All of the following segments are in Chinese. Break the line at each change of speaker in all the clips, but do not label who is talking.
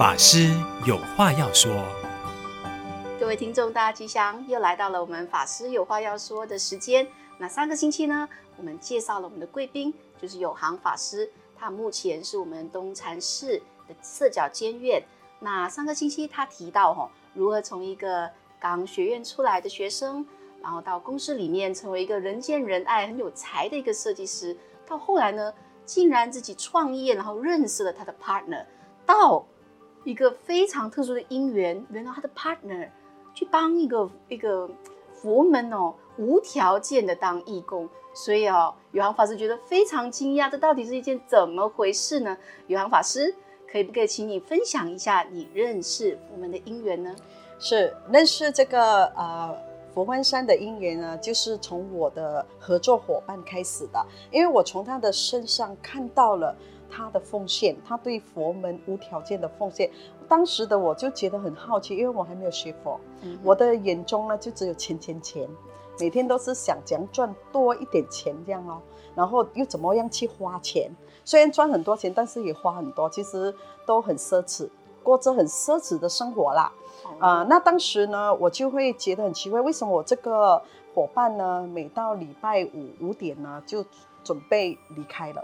法师有话要说，
各位听众大家吉祥，又来到了我们法师有话要说的时间。那上个星期呢，我们介绍了我们的贵宾，就是有行法师，他目前是我们东禅寺的色角监院。那上个星期他提到哈，如何从一个刚学院出来的学生，然后到公司里面成为一个人见人爱、很有才的一个设计师，到后来呢，竟然自己创业，然后认识了他的 partner，到一个非常特殊的因缘，原来他的 partner 去帮一个一个佛门哦，无条件的当义工，所以哦，宇航法师觉得非常惊讶，这到底是一件怎么回事呢？宇航法师可以不可以请你分享一下你认识佛门的因缘呢？
是认识这个呃佛光山的因缘呢，就是从我的合作伙伴开始的，因为我从他的身上看到了。他的奉献，他对佛门无条件的奉献，当时的我就觉得很好奇，因为我还没有学佛，嗯、我的眼中呢就只有钱钱钱，每天都是想怎样赚多一点钱这样哦，然后又怎么样去花钱，虽然赚很多钱，但是也花很多，其实都很奢侈，过着很奢侈的生活啦。啊、那当时呢，我就会觉得很奇怪，为什么我这个伙伴呢，每到礼拜五五点呢就准备离开了。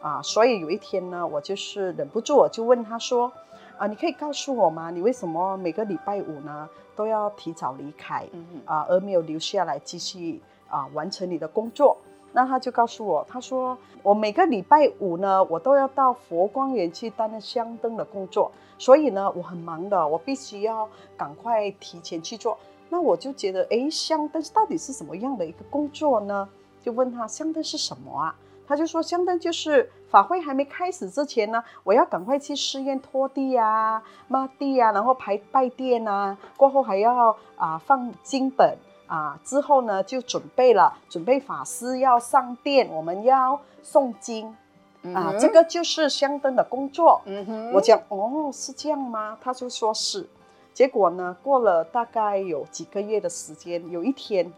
啊，所以有一天呢，我就是忍不住，我就问他说：“啊，你可以告诉我吗？你为什么每个礼拜五呢都要提早离开，啊，而没有留下来继续啊完成你的工作？”那他就告诉我，他说：“我每个礼拜五呢，我都要到佛光园去担任香灯的工作，所以呢，我很忙的，我必须要赶快提前去做。”那我就觉得，哎，香灯到底是什么样的一个工作呢？就问他，香灯是什么啊？他就说，香灯就是法会还没开始之前呢，我要赶快去寺院拖地啊、抹地啊，然后排拜殿啊，过后还要啊放经本啊，之后呢就准备了，准备法师要上殿，我们要诵经、嗯、啊，这个就是香灯的工作。嗯哼，我讲哦，是这样吗？他就说是，结果呢，过了大概有几个月的时间，有一天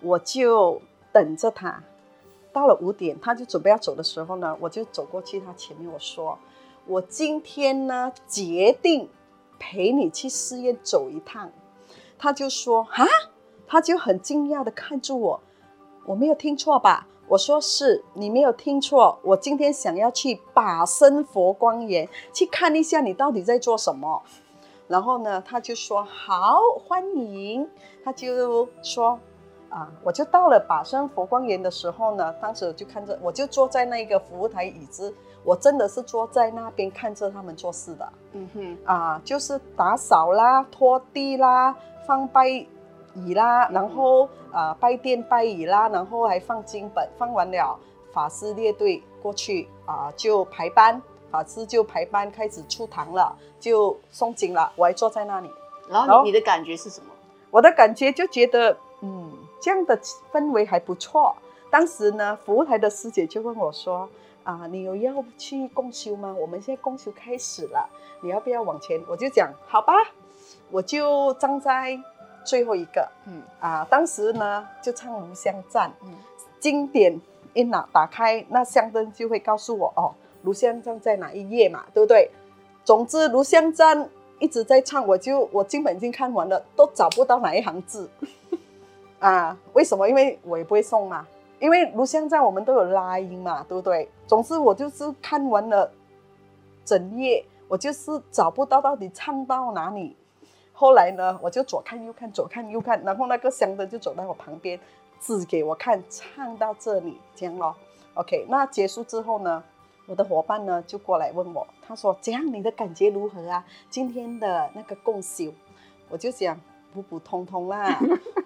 我就等着他。到了五点，他就准备要走的时候呢，我就走过去他前面，我说：“我今天呢决定陪你去寺院走一趟。”他就说：“啊！”他就很惊讶的看住我，我没有听错吧？我说：“是，你没有听错，我今天想要去法身佛光园去看一下你到底在做什么。”然后呢，他就说：“好，欢迎。”他就说。啊，我就到了法身佛光园的时候呢，当时我就看着，我就坐在那个服务台椅子，我真的是坐在那边看着他们做事的。嗯哼，啊，就是打扫啦、拖地啦、放拜椅啦，然后啊拜殿拜椅啦，然后还放经本，放完了，法师列队过去啊，就排班，法师就排班开始出堂了，就诵经了，我还坐在那里。
然后你，的感觉是什么？
我的感觉就觉得，嗯。这样的氛围还不错。当时呢，服务台的师姐就问我说：“啊，你有要去共修吗？我们现在共修开始了，你要不要往前？”我就讲：“好吧。”我就站在最后一个。嗯啊，当时呢就唱炉香赞。嗯，经典一拿打开，那香灯就会告诉我哦，炉香赞在哪一页嘛，对不对？总之，炉香赞一直在唱，我就我基本已经看完了，都找不到哪一行字。啊，为什么？因为我也不会送嘛。因为炉香赞我们都有拉音嘛，对不对？总之我就是看完了整页，我就是找不到到底唱到哪里。后来呢，我就左看右看，左看右看，然后那个香灯就走到我旁边，指给我看，唱到这里这样咯。OK，那结束之后呢，我的伙伴呢就过来问我，他说：“这样你的感觉如何啊？今天的那个共修？”我就讲。普普通通啦，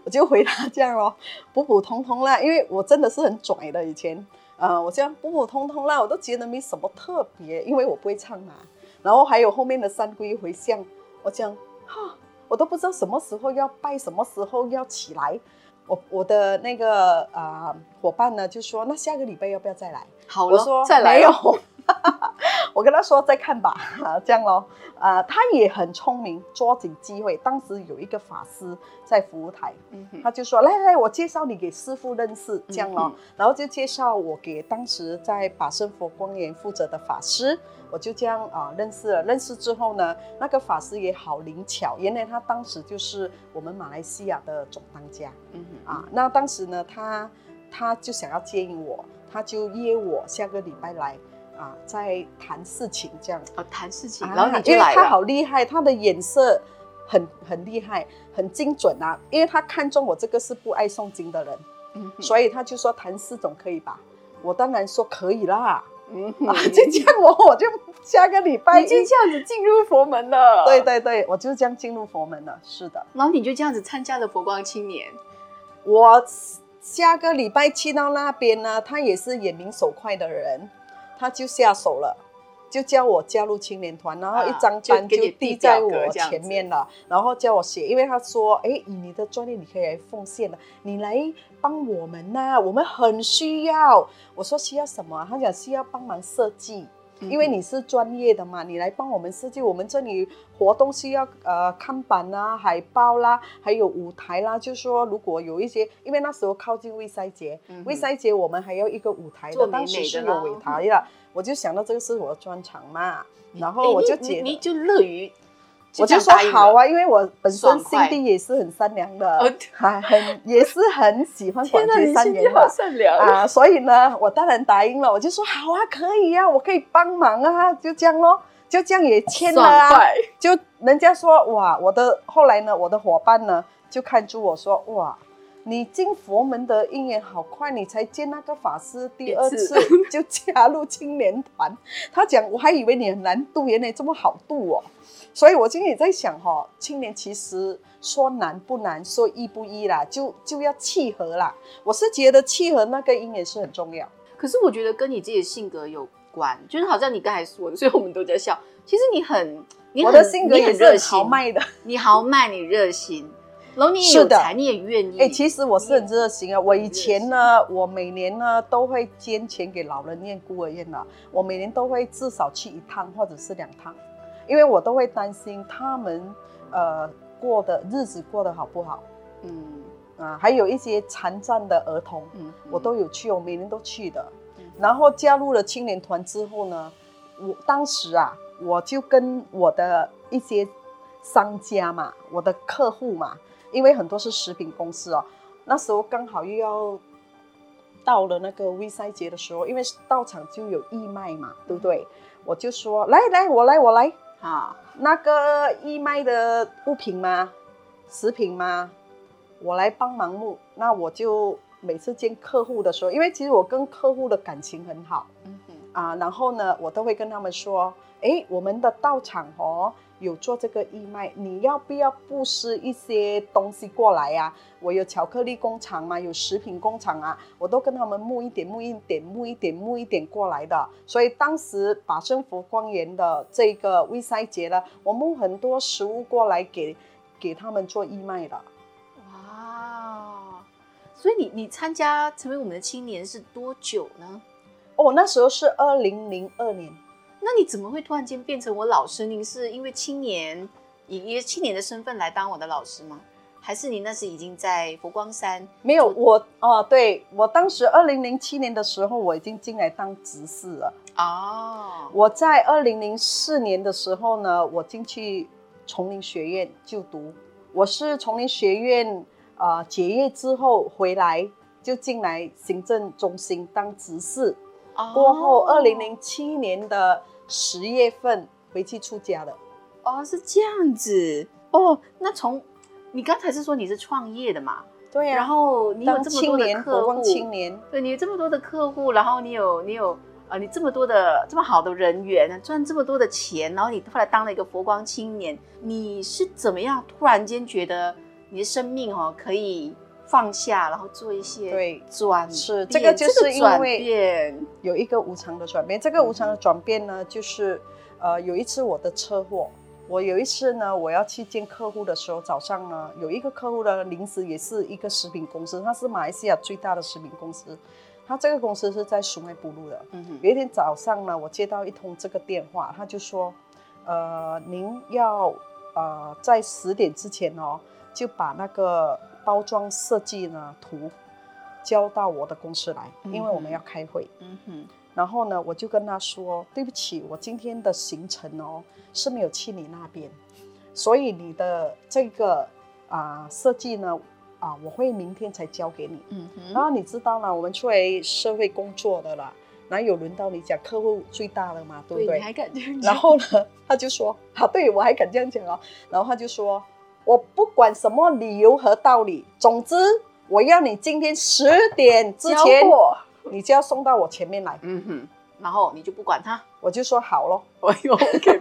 我就回答这样咯，普普通通啦，因为我真的是很拽的以前，呃，我这样普普通通啦，我都觉得没什么特别，因为我不会唱嘛。然后还有后面的三归回向，我讲哈，我都不知道什么时候要拜，什么时候要起来。我我的那个啊、呃、伙伴呢就说，那下个礼拜要不要再来？
好了，
我说
再来、哦、
没有。我跟他说再看吧，这样咯。啊、呃，他也很聪明，抓紧机会。当时有一个法师在服务台，嗯、他就说：“来来，我介绍你给师傅认识，这样咯。嗯”然后就介绍我给当时在法身佛光园负责的法师，我就这样啊、呃、认识了。认识之后呢，那个法师也好灵巧，原来他当时就是我们马来西亚的总当家。嗯哼啊，那当时呢，他他就想要接应我，他就约我下个礼拜来。啊，在谈事情这样哦，谈事情，然后你就来了。因为他好厉害，他的眼色很很厉害，很精准啊。因为他看中我这个是不爱诵经的人，嗯、哼所以他就说谈四种可以吧？我当然说可以啦。嗯哼、啊，就这样我我就下个礼拜已经这样子进入佛门了。对对对，我就这样进入佛门了。是的，
然后你就这样子参加了佛光青年。
我下个礼拜去到那边呢，他也是眼明手快的人。他就下手了，就叫我加入青年团，然后一张单就递在我前面了，然后叫我写，因为他说，哎，以你的专业你可以来奉献的，你来帮我们呐、啊，我们很需要。我说需要什么？他讲需要帮忙设计。因为你是专业的嘛，你来帮我们设计。我们这里活动需要呃看板啦、海报啦，还有舞台啦。就是说如果有一些，因为那时候靠近卫塞节，卫塞节我们还要一个舞台的，当时是有舞台的。我就想到这个是我的专长嘛，然后我就觉得
你就乐于。
我就说好啊，因为我本身心地也是很善良的，还很也是很喜欢 广结善缘的善良啊，所以呢，我当然答应了。我就说好啊，可以啊，我可以帮忙啊，就这样咯，就这样也签了啊。就人家说哇，我的后来呢，我的伙伴呢就看出我说哇，你进佛门的因缘好快，你才见那个法师第二次 就加入青年团。他讲我还以为你很难度，原来这么好度哦。所以，我今天也在想哈，青年其实说难不难，说易不易啦，就就要契合啦。我是觉得契合那个音也是很重要。
可是我觉得跟你自己的性格有关，就是好像你刚才说的，所以我们都在笑。其实你很，你很
我的性格也是很豪迈的，
你豪迈，你热心，然后你也有才，你也愿意。
哎、欸，其实我是很热心啊。我以前呢，我每年呢都会捐钱给老人院、孤儿院的。我每年都会至少去一趟，或者是两趟。因为我都会担心他们，呃，过的日子过得好不好，嗯啊，还有一些残障的儿童，嗯，我都有去，我每年都去的。嗯，然后加入了青年团之后呢，我当时啊，我就跟我的一些商家嘛，我的客户嘛，因为很多是食品公司哦，那时候刚好又要到了那个微赛节的时候，因为到场就有义卖嘛，对不对？我就说来来，我来我来。啊，那个义卖的物品吗？食品吗？我来帮忙募。那我就每次见客户的时候，因为其实我跟客户的感情很好，嗯哼啊，然后呢，我都会跟他们说，哎，我们的道场哦。有做这个义卖，你要不要布施一些东西过来呀、啊？我有巧克力工厂嘛，有食品工厂啊，我都跟他们募一点、募一点、募一点、募一点过来的。所以当时把生佛光园的这个微塞节呢，我募很多食物过来给给他们做义卖的。
哇！所以你你参加成为我们的青年是多久呢？
哦，那时候是二零零二年。
那你怎么会突然间变成我老师？您是因为青年以一个青年的身份来当我的老师吗？还是你那时已经在佛光山？
没有，我哦，对，我当时二零零七年的时候，我已经进来当执事了。哦，我在二零零四年的时候呢，我进去丛林学院就读。我是丛林学院啊、呃、结业之后回来，就进来行政中心当执事。哦、过后二零零七年的。十月份回去出家的，
哦，是这样子哦。那从你刚才是说你是创业的嘛？
对呀、啊。
然后你有这么多的客户，
青年，
对，你有这么多的客户，然后你有你有呃，你这么多的这么好的人缘，赚这么多的钱，然后你后来当了一个佛光青年，你是怎么样突然间觉得你的生命哦可以？放下，然后做一些对转
是这个就是因为有一个无常的转变。这个无常的转变呢，就是呃有一次我的车祸，我有一次呢我要去见客户的时候，早上呢有一个客户的临时也是一个食品公司，他是马来西亚最大的食品公司，他这个公司是在苏梅布鲁的。
嗯，
有一天早上呢，我接到一通这个电话，他就说，呃，您要呃在十点之前哦，就把那个包装设计呢图交到我的公司来，因为我们要开会。
嗯哼，
然后呢，我就跟他说，对不起，我今天的行程哦是没有去你那边，所以你的这个啊、呃、设计呢。啊，我会明天才交给你。嗯哼，然后你知道了？我们出来社会工作的啦，哪有轮到你讲客户最大的嘛，对不对？
你还敢这样讲？
然后呢，他就说，啊，对我还敢这样讲哦。然后他就说，我不管什么理由和道理，总之我要你今天十点之前，你就要送到我前面来。
嗯哼。然后你就不管他，
我就说好咯。
哎呦，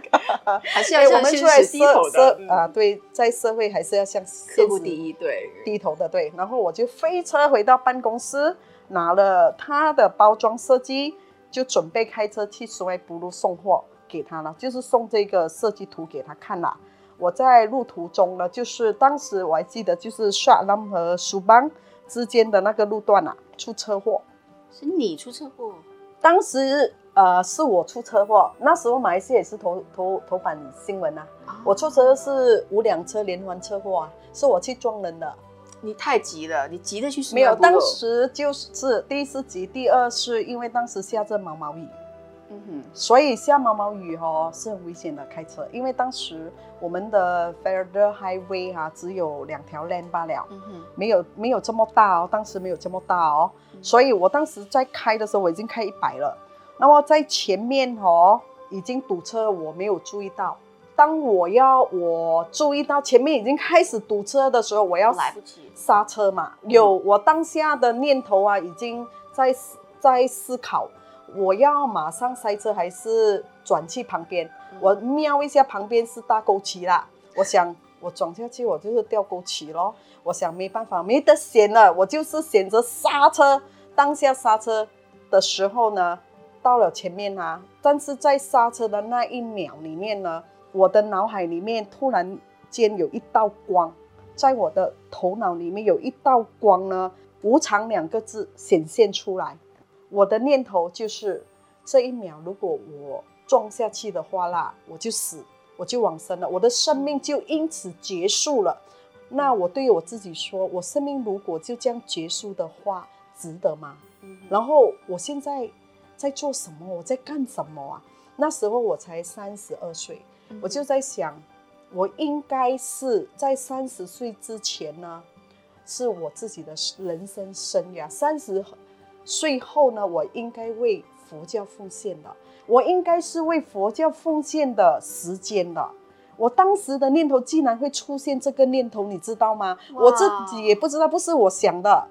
还是要
我们出来低头的啊，对，在社会还是要向
客户第一，对，
低头的，对。然后我就飞车回到办公室，拿了他的包装设计，就准备开车去苏埃布鲁送货给他了，就是送这个设计图给他看了。我在路途中呢，就是当时我还记得，就是沙朗和苏邦之间的那个路段啊，出车祸。
是你出车祸？
当时呃是我出车祸，那时候马来西亚也是头头头版新闻啊。哦、我出车是五辆车连环车祸啊，是我去撞人的。
你太急了，你急着去
没有，当时就是第一是急，第二是因为当时下着毛毛雨。嗯哼，所以下毛毛雨哦是很危险的开车，因为当时我们的 Federal Highway 哈、啊、只有两条 lane 罢了，嗯哼，没有没有这么大哦，当时没有这么大哦，嗯、所以我当时在开的时候我已经开一百了，那么在前面哦已经堵车，我没有注意到，当我要我注意到前面已经开始堵车的时候，我要来不及。刹车嘛，有我当下的念头啊，已经在在思考。我要马上塞车还是转去旁边？嗯、我瞄一下旁边是大沟渠啦，我想我转下去我就是掉沟渠咯。我想没办法，没得选了，我就是选择刹车。当下刹车的时候呢，到了前面啊，但是在刹车的那一秒里面呢，我的脑海里面突然间有一道光，在我的头脑里面有一道光呢，无常两个字显现出来。我的念头就是，这一秒如果我撞下去的话啦，我就死，我就往生了，我的生命就因此结束了。那我对我自己说，我生命如果就这样结束的话，值得吗？嗯、然后我现在在做什么？我在干什么啊？那时候我才三十二岁，嗯、我就在想，我应该是在三十岁之前呢，是我自己的人生生涯三十。最后呢，我应该为佛教奉献的，我应该是为佛教奉献的时间的。我当时的念头竟然会出现这个念头，你知道吗？我自己也不知道，不是我想的，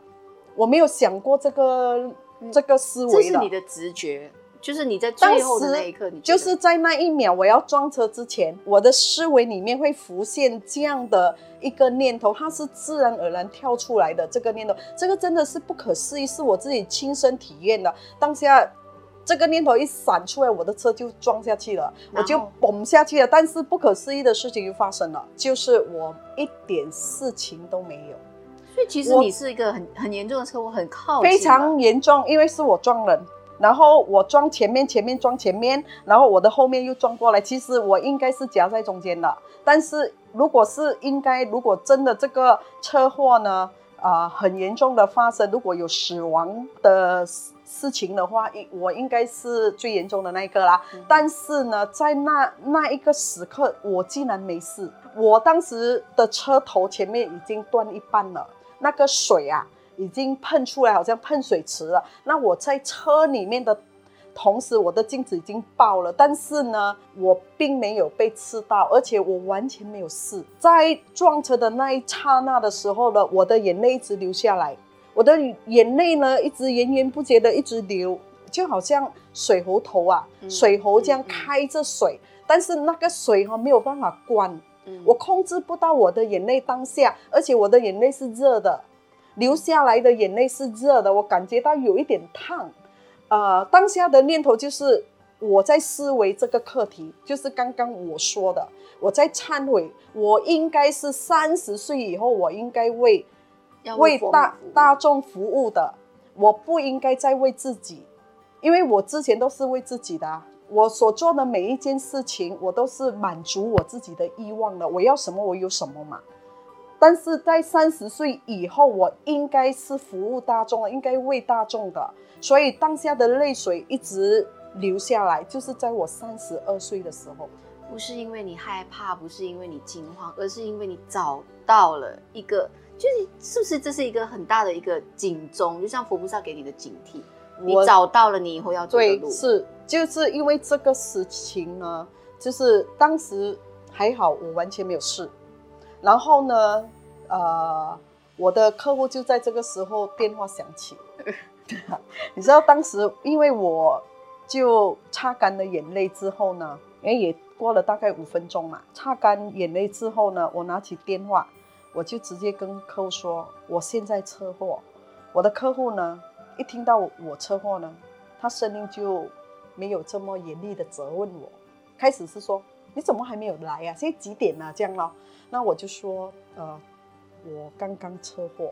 我没有想过这个这个思维的。
这是你的直觉。就是你在最后的那一刻，你
就是在那一秒我要撞车之前，我的思维里面会浮现这样的一个念头，它是自然而然跳出来的这个念头，这个真的是不可思议，是我自己亲身体验的。当下这个念头一闪出来，我的车就撞下去了，我就嘣下去了。但是不可思议的事情就发生了，就是我一点事情都没有。
所以其实你是一个很很严重的车祸，很靠
非常严重，因为是我撞人。然后我撞前面，前面撞前面，然后我的后面又撞过来。其实我应该是夹在中间的，但是如果是应该，如果真的这个车祸呢，啊、呃，很严重的发生，如果有死亡的事情的话，我应该是最严重的那一个啦。嗯、但是呢，在那那一个时刻，我竟然没事。我当时的车头前面已经断一半了，那个水啊。已经喷出来，好像喷水池了。那我在车里面的同时，我的镜子已经爆了，但是呢，我并没有被刺到，而且我完全没有事。在撞车的那一刹那的时候呢，我的眼泪一直流下来，我的眼泪呢一直源源不绝的一直流，就好像水喉头啊，嗯、水喉这样开着水，嗯嗯、但是那个水哈没有办法关，嗯、我控制不到我的眼泪当下，而且我的眼泪是热的。流下来的眼泪是热的，我感觉到有一点烫。呃，当下的念头就是我在思维这个课题，就是刚刚我说的，我在忏悔。我应该是三十岁以后，我应该为为大大众服务的，我不应该再为自己，因为我之前都是为自己的啊。我所做的每一件事情，我都是满足我自己的欲望的。我要什么，我有什么嘛。但是在三十岁以后，我应该是服务大众，应该为大众的。所以当下的泪水一直流下来，就是在我三十二岁的时候。
不是因为你害怕，不是因为你惊慌，而是因为你找到了一个，就是是不是这是一个很大的一个警钟，就像佛菩萨给你的警惕。你找到了你以后要走的路。
对，是就是因为这个事情呢，就是当时还好，我完全没有事。然后呢，呃，我的客户就在这个时候电话响起。你知道当时因为我就擦干了眼泪之后呢，因为也过了大概五分钟嘛，擦干眼泪之后呢，我拿起电话，我就直接跟客户说，我现在车祸。我的客户呢，一听到我车祸呢，他声音就没有这么严厉的责问我。开始是说，你怎么还没有来呀？现在几点了？这样咯。那我就说，呃，我刚刚车祸。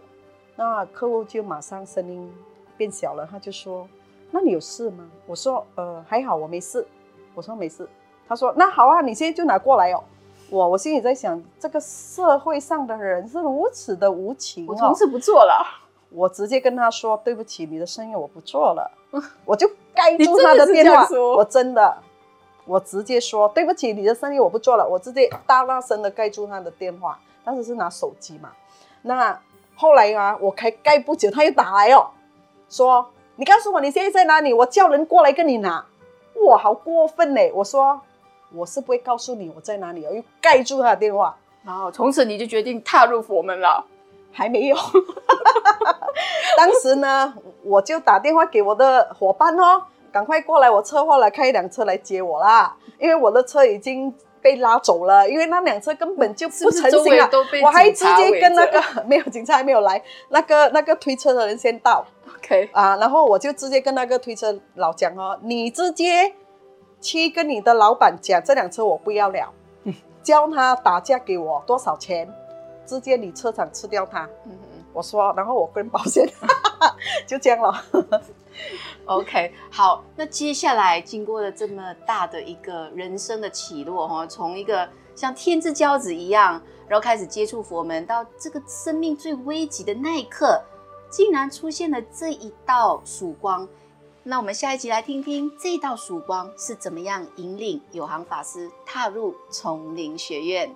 那客户就马上声音变小了，他就说，那你有事吗？我说，呃，还好，我没事。我说没事。他说，那好啊，你现在就拿过来哦。我我心里在想，这个社会上的人是如此的无情哦。
我从此不做了。
我直接跟他说：“对不起，你的生意我不做了。”我就盖住他的电话。我真的，我直接说：“对不起，你的生意我不做了。”我直接大大声的盖住他的电话。当时是拿手机嘛。那后来啊，我开盖不久，他又打来哦，说：“你告诉我你现在在哪里？我叫人过来跟你拿。”哇，好过分呢！我说：“我是不会告诉你我在哪里。”我又盖住他的电话。
然后从此你就决定踏入佛门了。
还没有，当时呢，我就打电话给我的伙伴哦，赶快过来，我车祸了，开一辆车来接我啦。因为我的车已经被拉走了，因为那辆车根本就不成型了。我还直接跟那个 没有警察还没有来，那个那个推车的人先到。
OK
啊，然后我就直接跟那个推车老讲哦，你直接去跟你的老板讲，这辆车我不要了，叫他打价给我多少钱。直接你车厂吃掉它，嗯哼，我说，然后我跟保险，就这样了。
OK，好，那接下来经过了这么大的一个人生的起落哈，从一个像天之骄子一样，然后开始接触佛门，到这个生命最危急的那一刻，竟然出现了这一道曙光。那我们下一集来听听这道曙光是怎么样引领有行法师踏入丛林学院。